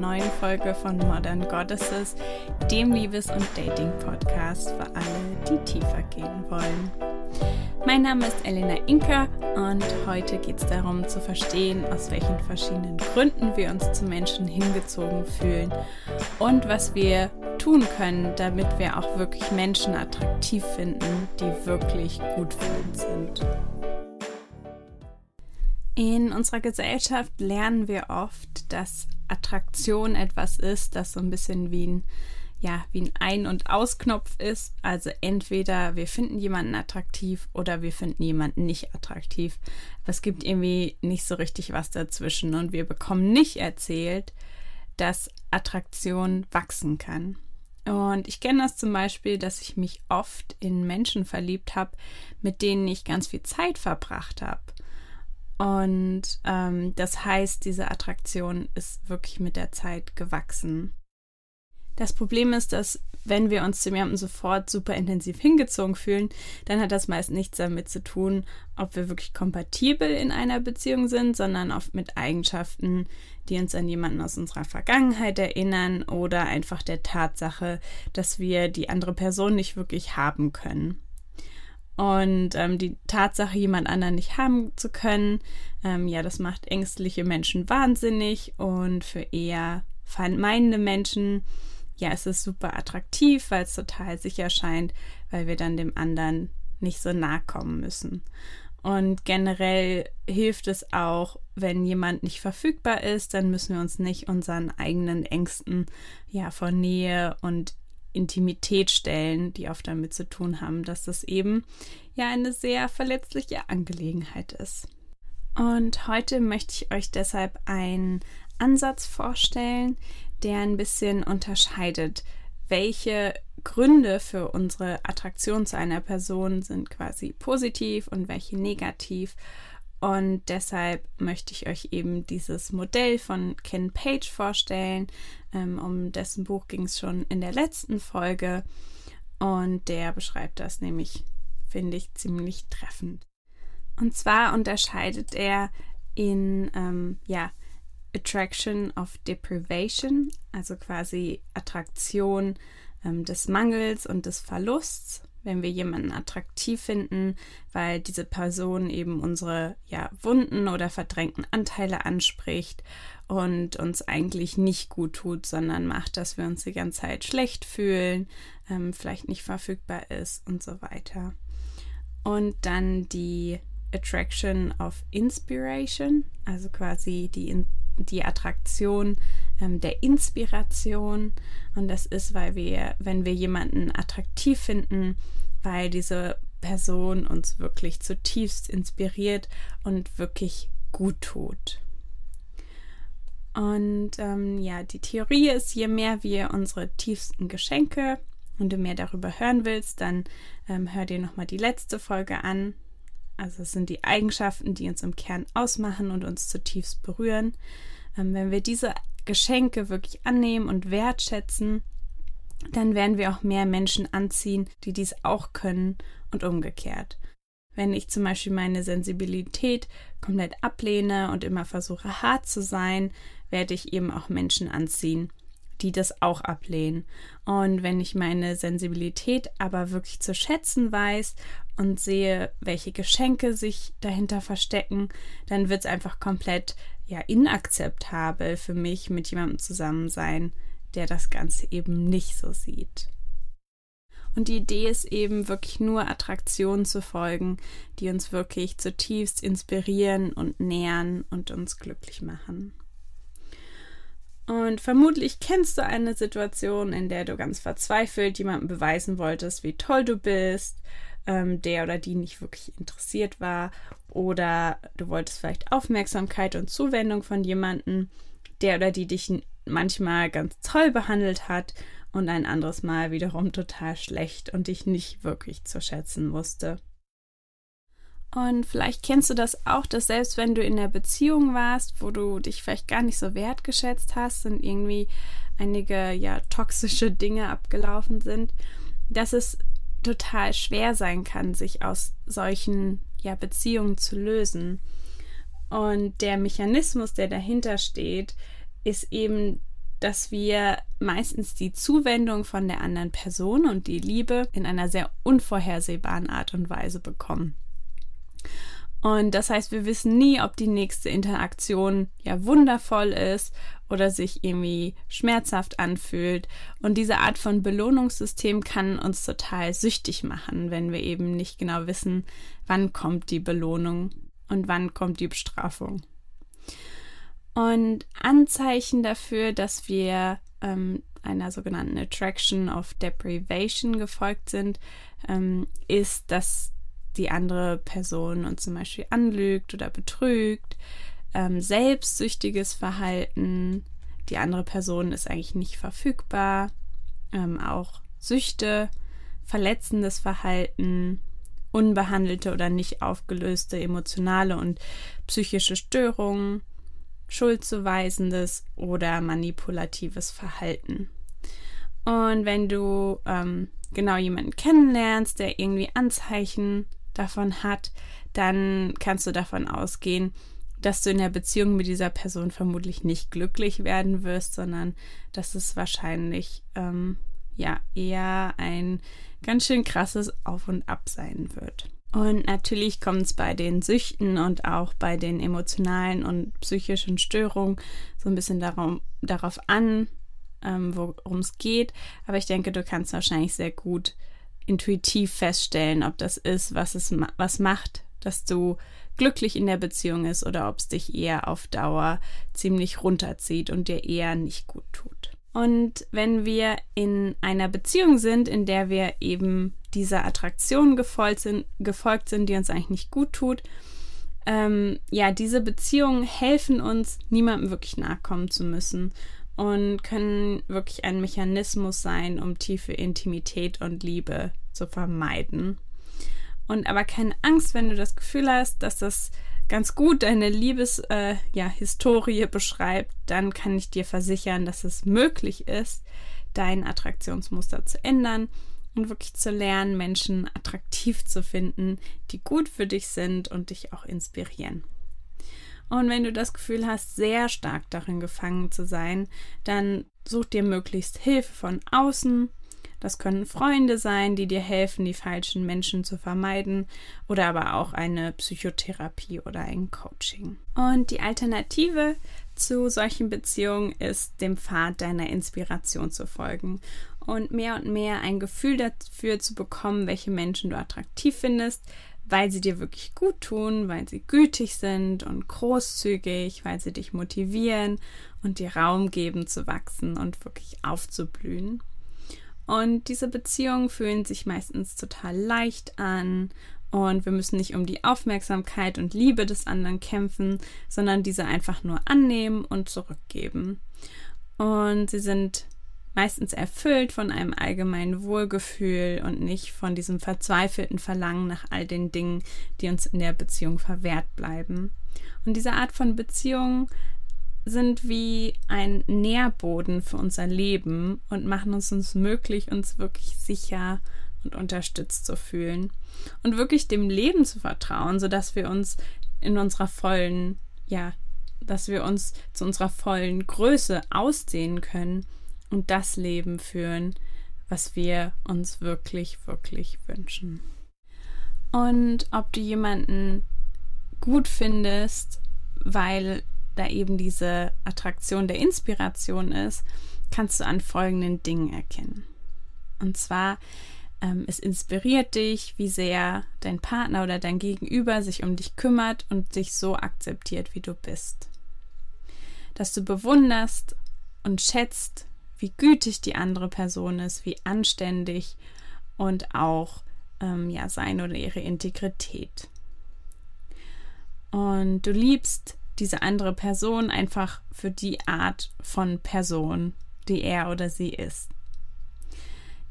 neuen Folge von Modern Goddesses, dem Liebes- und Dating-Podcast für alle, die tiefer gehen wollen. Mein Name ist Elena Inka und heute geht es darum zu verstehen, aus welchen verschiedenen Gründen wir uns zu Menschen hingezogen fühlen und was wir tun können, damit wir auch wirklich Menschen attraktiv finden, die wirklich gut für uns sind. In unserer Gesellschaft lernen wir oft, dass Attraktion etwas ist, das so ein bisschen wie ein, ja, wie ein Ein- und Ausknopf ist. Also entweder wir finden jemanden attraktiv oder wir finden jemanden nicht attraktiv. Aber es gibt irgendwie nicht so richtig was dazwischen und wir bekommen nicht erzählt, dass Attraktion wachsen kann. Und ich kenne das zum Beispiel, dass ich mich oft in Menschen verliebt habe, mit denen ich ganz viel Zeit verbracht habe. Und ähm, das heißt, diese Attraktion ist wirklich mit der Zeit gewachsen. Das Problem ist, dass wenn wir uns zu jemandem sofort super intensiv hingezogen fühlen, dann hat das meist nichts damit zu tun, ob wir wirklich kompatibel in einer Beziehung sind, sondern oft mit Eigenschaften, die uns an jemanden aus unserer Vergangenheit erinnern oder einfach der Tatsache, dass wir die andere Person nicht wirklich haben können. Und ähm, die Tatsache, jemand anderen nicht haben zu können, ähm, ja, das macht ängstliche Menschen wahnsinnig und für eher vermeidende Menschen, ja, es ist super attraktiv, weil es total sicher scheint, weil wir dann dem anderen nicht so nahe kommen müssen. Und generell hilft es auch, wenn jemand nicht verfügbar ist, dann müssen wir uns nicht unseren eigenen Ängsten ja von Nähe und Intimität stellen, die oft damit zu tun haben, dass das eben ja eine sehr verletzliche Angelegenheit ist. Und heute möchte ich euch deshalb einen Ansatz vorstellen, der ein bisschen unterscheidet, welche Gründe für unsere Attraktion zu einer Person sind quasi positiv und welche negativ und deshalb möchte ich euch eben dieses Modell von Ken Page vorstellen. Ähm, um dessen Buch ging es schon in der letzten Folge. Und der beschreibt das nämlich, finde ich, ziemlich treffend. Und zwar unterscheidet er in, ähm, ja, Attraction of Deprivation, also quasi Attraktion ähm, des Mangels und des Verlusts wenn wir jemanden attraktiv finden, weil diese Person eben unsere ja, wunden oder verdrängten Anteile anspricht und uns eigentlich nicht gut tut, sondern macht, dass wir uns die ganze Zeit schlecht fühlen, ähm, vielleicht nicht verfügbar ist und so weiter. Und dann die Attraction of Inspiration, also quasi die, die Attraktion ähm, der Inspiration. Und das ist, weil wir, wenn wir jemanden attraktiv finden, weil diese Person uns wirklich zutiefst inspiriert und wirklich gut tut. Und ähm, ja, die Theorie ist, je mehr wir unsere tiefsten Geschenke und du mehr darüber hören willst, dann ähm, hör dir nochmal die letzte Folge an. Also es sind die Eigenschaften, die uns im Kern ausmachen und uns zutiefst berühren. Ähm, wenn wir diese Geschenke wirklich annehmen und wertschätzen, dann werden wir auch mehr Menschen anziehen, die dies auch können und umgekehrt. Wenn ich zum Beispiel meine Sensibilität komplett ablehne und immer versuche hart zu sein, werde ich eben auch Menschen anziehen, die das auch ablehnen. Und wenn ich meine Sensibilität aber wirklich zu schätzen weiß und sehe, welche Geschenke sich dahinter verstecken, dann wird es einfach komplett ja inakzeptabel für mich, mit jemandem zusammen sein, der das Ganze eben nicht so sieht. Und die Idee ist eben wirklich nur Attraktionen zu folgen, die uns wirklich zutiefst inspirieren und nähern und uns glücklich machen. Und vermutlich kennst du eine Situation, in der du ganz verzweifelt jemandem beweisen wolltest, wie toll du bist, ähm, der oder die nicht wirklich interessiert war, oder du wolltest vielleicht Aufmerksamkeit und Zuwendung von jemandem, der oder die dich manchmal ganz toll behandelt hat und ein anderes Mal wiederum total schlecht und dich nicht wirklich zu schätzen wusste. Und vielleicht kennst du das auch, dass selbst wenn du in der Beziehung warst, wo du dich vielleicht gar nicht so wertgeschätzt hast und irgendwie einige ja toxische Dinge abgelaufen sind, dass es total schwer sein kann, sich aus solchen ja Beziehungen zu lösen. Und der Mechanismus, der dahinter steht, ist eben dass wir meistens die Zuwendung von der anderen Person und die Liebe in einer sehr unvorhersehbaren Art und Weise bekommen. Und das heißt, wir wissen nie, ob die nächste Interaktion ja wundervoll ist oder sich irgendwie schmerzhaft anfühlt. Und diese Art von Belohnungssystem kann uns total süchtig machen, wenn wir eben nicht genau wissen, wann kommt die Belohnung und wann kommt die Bestrafung. Und Anzeichen dafür, dass wir ähm, einer sogenannten Attraction of Deprivation gefolgt sind, ähm, ist, dass die andere Person uns zum Beispiel anlügt oder betrügt, ähm, selbstsüchtiges Verhalten, die andere Person ist eigentlich nicht verfügbar, ähm, auch Süchte, verletzendes Verhalten, unbehandelte oder nicht aufgelöste emotionale und psychische Störungen, schuldzuweisendes oder manipulatives Verhalten. Und wenn du ähm, genau jemanden kennenlernst, der irgendwie Anzeichen davon hat, dann kannst du davon ausgehen, dass du in der Beziehung mit dieser Person vermutlich nicht glücklich werden wirst, sondern dass es wahrscheinlich ähm, ja eher ein ganz schön krasses Auf und Ab sein wird. Und natürlich kommt es bei den Süchten und auch bei den emotionalen und psychischen Störungen so ein bisschen darum, darauf an, ähm, worum es geht. Aber ich denke, du kannst wahrscheinlich sehr gut intuitiv feststellen, ob das ist, was es was macht, dass du glücklich in der Beziehung ist oder ob es dich eher auf Dauer ziemlich runterzieht und dir eher nicht gut tut. Und wenn wir in einer Beziehung sind, in der wir eben dieser Attraktion gefolgt sind, gefolgt sind, die uns eigentlich nicht gut tut, ähm, ja, diese Beziehungen helfen uns, niemandem wirklich nachkommen zu müssen und können wirklich ein Mechanismus sein, um tiefe Intimität und Liebe zu vermeiden. Und aber keine Angst, wenn du das Gefühl hast, dass das ganz gut deine Liebeshistorie äh, ja, beschreibt, dann kann ich dir versichern, dass es möglich ist, dein Attraktionsmuster zu ändern und wirklich zu lernen, Menschen attraktiv zu finden, die gut für dich sind und dich auch inspirieren. Und wenn du das Gefühl hast, sehr stark darin gefangen zu sein, dann such dir möglichst Hilfe von außen das können Freunde sein, die dir helfen, die falschen Menschen zu vermeiden oder aber auch eine Psychotherapie oder ein Coaching. Und die Alternative zu solchen Beziehungen ist, dem Pfad deiner Inspiration zu folgen und mehr und mehr ein Gefühl dafür zu bekommen, welche Menschen du attraktiv findest, weil sie dir wirklich gut tun, weil sie gütig sind und großzügig, weil sie dich motivieren und dir Raum geben zu wachsen und wirklich aufzublühen. Und diese Beziehungen fühlen sich meistens total leicht an und wir müssen nicht um die Aufmerksamkeit und Liebe des anderen kämpfen, sondern diese einfach nur annehmen und zurückgeben. Und sie sind meistens erfüllt von einem allgemeinen Wohlgefühl und nicht von diesem verzweifelten Verlangen nach all den Dingen, die uns in der Beziehung verwehrt bleiben. Und diese Art von Beziehung sind wie ein Nährboden für unser Leben und machen es uns möglich, uns wirklich sicher und unterstützt zu fühlen und wirklich dem Leben zu vertrauen, sodass wir uns in unserer vollen, ja, dass wir uns zu unserer vollen Größe ausdehnen können und das Leben führen, was wir uns wirklich, wirklich wünschen. Und ob du jemanden gut findest, weil da eben diese Attraktion der Inspiration ist, kannst du an folgenden Dingen erkennen. Und zwar, ähm, es inspiriert dich, wie sehr dein Partner oder dein Gegenüber sich um dich kümmert und dich so akzeptiert, wie du bist. Dass du bewunderst und schätzt, wie gütig die andere Person ist, wie anständig und auch ähm, ja, seine oder ihre Integrität. Und du liebst diese andere Person einfach für die Art von Person, die er oder sie ist.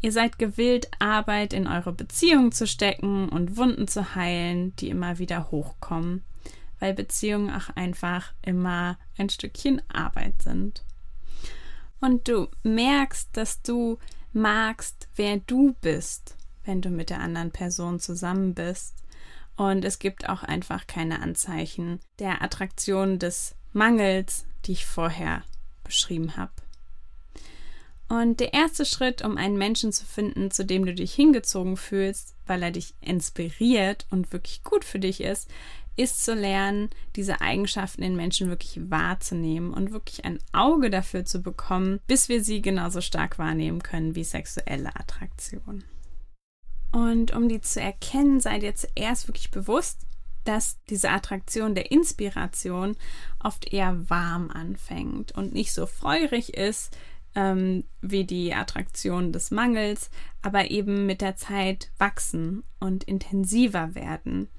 Ihr seid gewillt, Arbeit in eure Beziehung zu stecken und Wunden zu heilen, die immer wieder hochkommen, weil Beziehungen auch einfach immer ein Stückchen Arbeit sind. Und du merkst, dass du magst, wer du bist, wenn du mit der anderen Person zusammen bist und es gibt auch einfach keine Anzeichen der Attraktion des Mangels, die ich vorher beschrieben habe. Und der erste Schritt, um einen Menschen zu finden, zu dem du dich hingezogen fühlst, weil er dich inspiriert und wirklich gut für dich ist, ist zu lernen, diese Eigenschaften in Menschen wirklich wahrzunehmen und wirklich ein Auge dafür zu bekommen, bis wir sie genauso stark wahrnehmen können wie sexuelle Attraktion. Und um die zu erkennen, sei dir zuerst wirklich bewusst, dass diese Attraktion der Inspiration oft eher warm anfängt und nicht so feurig ist ähm, wie die Attraktion des Mangels, aber eben mit der Zeit wachsen und intensiver werden.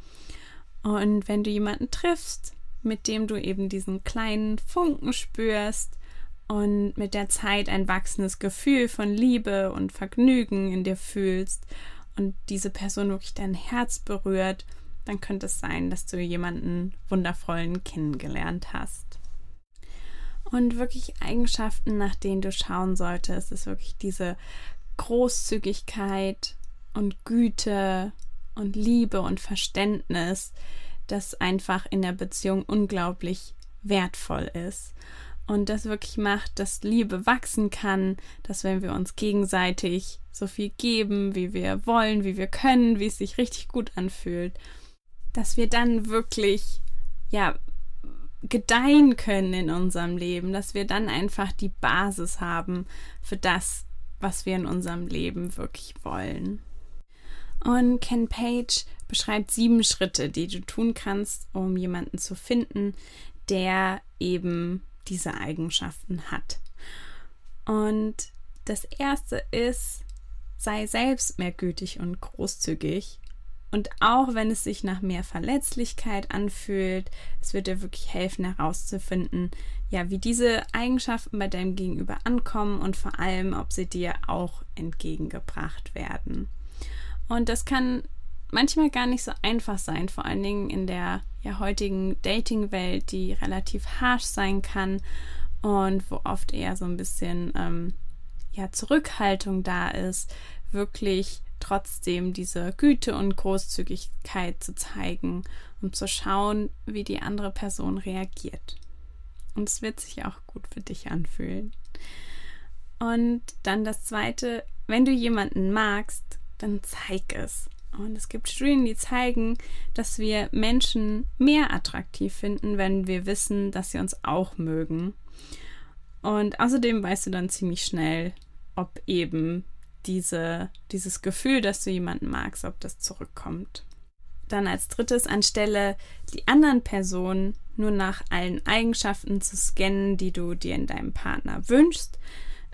Und wenn du jemanden triffst, mit dem du eben diesen kleinen Funken spürst und mit der Zeit ein wachsendes Gefühl von Liebe und Vergnügen in dir fühlst und diese Person wirklich dein Herz berührt, dann könnte es sein, dass du jemanden wundervollen kennengelernt hast. Und wirklich Eigenschaften, nach denen du schauen solltest, ist wirklich diese Großzügigkeit und Güte und Liebe und Verständnis, das einfach in der Beziehung unglaublich wertvoll ist. Und das wirklich macht, dass Liebe wachsen kann, dass wenn wir uns gegenseitig so viel geben, wie wir wollen, wie wir können, wie es sich richtig gut anfühlt, dass wir dann wirklich, ja, gedeihen können in unserem Leben, dass wir dann einfach die Basis haben für das, was wir in unserem Leben wirklich wollen. Und Ken Page beschreibt sieben Schritte, die du tun kannst, um jemanden zu finden, der eben diese Eigenschaften hat. Und das erste ist, sei selbst mehr gütig und großzügig und auch wenn es sich nach mehr Verletzlichkeit anfühlt, es wird dir wirklich helfen herauszufinden, ja, wie diese Eigenschaften bei deinem Gegenüber ankommen und vor allem, ob sie dir auch entgegengebracht werden. Und das kann manchmal gar nicht so einfach sein, vor allen Dingen in der ja, heutigen Dating-Welt, die relativ harsh sein kann und wo oft eher so ein bisschen ähm, ja, Zurückhaltung da ist, wirklich trotzdem diese Güte und Großzügigkeit zu zeigen, um zu schauen, wie die andere Person reagiert. Und es wird sich auch gut für dich anfühlen. Und dann das Zweite, wenn du jemanden magst, dann zeig es. Und es gibt Studien, die zeigen, dass wir Menschen mehr attraktiv finden, wenn wir wissen, dass sie uns auch mögen. Und außerdem weißt du dann ziemlich schnell, ob eben diese, dieses Gefühl, dass du jemanden magst, ob das zurückkommt. Dann als drittes anstelle die anderen Personen nur nach allen Eigenschaften zu scannen, die du dir in deinem Partner wünschst.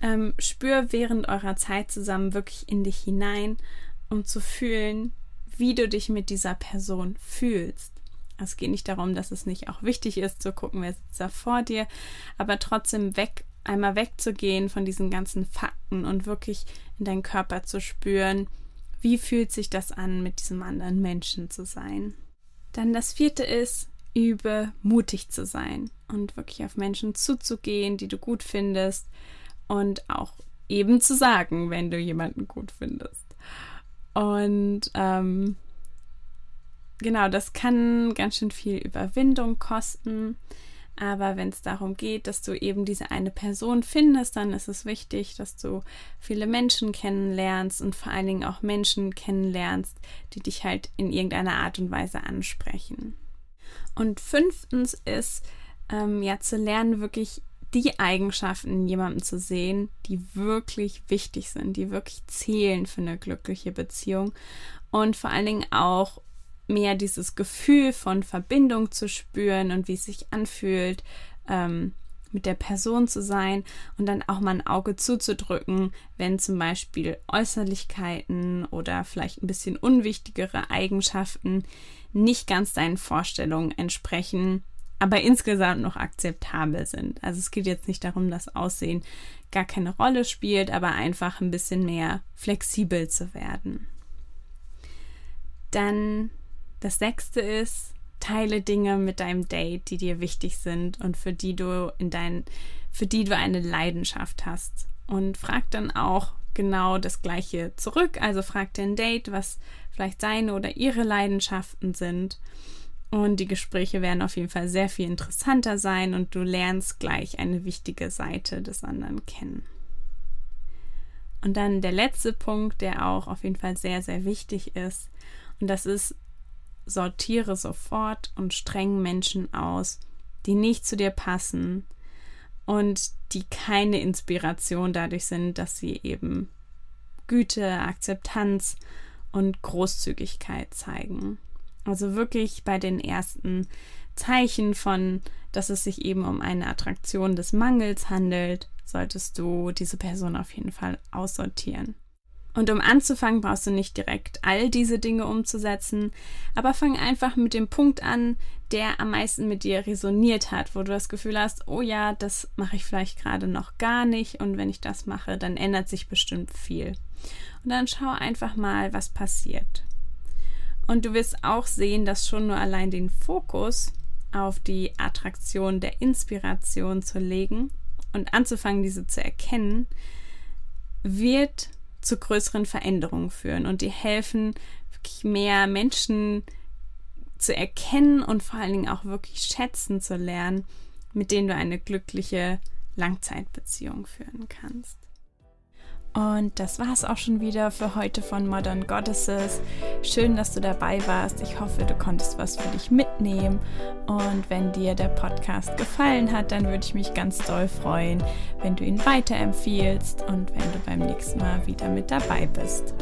Ähm, spür während eurer Zeit zusammen wirklich in dich hinein, um zu fühlen, wie du dich mit dieser Person fühlst. Es geht nicht darum, dass es nicht auch wichtig ist, zu gucken, wer sitzt da vor dir, aber trotzdem weg einmal wegzugehen von diesen ganzen Fakten und wirklich in deinen Körper zu spüren, wie fühlt sich das an, mit diesem anderen Menschen zu sein. Dann das vierte ist, übe mutig zu sein und wirklich auf Menschen zuzugehen, die du gut findest und auch eben zu sagen, wenn du jemanden gut findest. Und ähm, genau, das kann ganz schön viel Überwindung kosten. Aber wenn es darum geht, dass du eben diese eine Person findest, dann ist es wichtig, dass du viele Menschen kennenlernst und vor allen Dingen auch Menschen kennenlernst, die dich halt in irgendeiner Art und Weise ansprechen. Und fünftens ist ähm, ja zu lernen, wirklich die Eigenschaften in jemandem zu sehen, die wirklich wichtig sind, die wirklich zählen für eine glückliche Beziehung und vor allen Dingen auch mehr dieses Gefühl von Verbindung zu spüren und wie es sich anfühlt, ähm, mit der Person zu sein und dann auch mal ein Auge zuzudrücken, wenn zum Beispiel Äußerlichkeiten oder vielleicht ein bisschen unwichtigere Eigenschaften nicht ganz deinen Vorstellungen entsprechen, aber insgesamt noch akzeptabel sind. Also es geht jetzt nicht darum, dass Aussehen gar keine Rolle spielt, aber einfach ein bisschen mehr flexibel zu werden. Dann das sechste ist, teile Dinge mit deinem Date, die dir wichtig sind und für die du in dein, für die du eine Leidenschaft hast. Und frag dann auch genau das Gleiche zurück. Also frag dein Date, was vielleicht seine oder ihre Leidenschaften sind. Und die Gespräche werden auf jeden Fall sehr viel interessanter sein und du lernst gleich eine wichtige Seite des anderen kennen. Und dann der letzte Punkt, der auch auf jeden Fall sehr, sehr wichtig ist. Und das ist, sortiere sofort und streng Menschen aus, die nicht zu dir passen und die keine Inspiration dadurch sind, dass sie eben Güte, Akzeptanz und Großzügigkeit zeigen. Also wirklich bei den ersten Zeichen von, dass es sich eben um eine Attraktion des Mangels handelt, solltest du diese Person auf jeden Fall aussortieren. Und um anzufangen, brauchst du nicht direkt all diese Dinge umzusetzen, aber fang einfach mit dem Punkt an, der am meisten mit dir resoniert hat, wo du das Gefühl hast, oh ja, das mache ich vielleicht gerade noch gar nicht und wenn ich das mache, dann ändert sich bestimmt viel. Und dann schau einfach mal, was passiert. Und du wirst auch sehen, dass schon nur allein den Fokus auf die Attraktion der Inspiration zu legen und anzufangen, diese zu erkennen, wird zu größeren Veränderungen führen und die helfen, wirklich mehr Menschen zu erkennen und vor allen Dingen auch wirklich schätzen zu lernen, mit denen du eine glückliche Langzeitbeziehung führen kannst. Und das war es auch schon wieder für heute von Modern Goddesses. Schön, dass du dabei warst. Ich hoffe, du konntest was für dich mitnehmen. Und wenn dir der Podcast gefallen hat, dann würde ich mich ganz doll freuen, wenn du ihn weiterempfiehlst und wenn du beim nächsten Mal wieder mit dabei bist.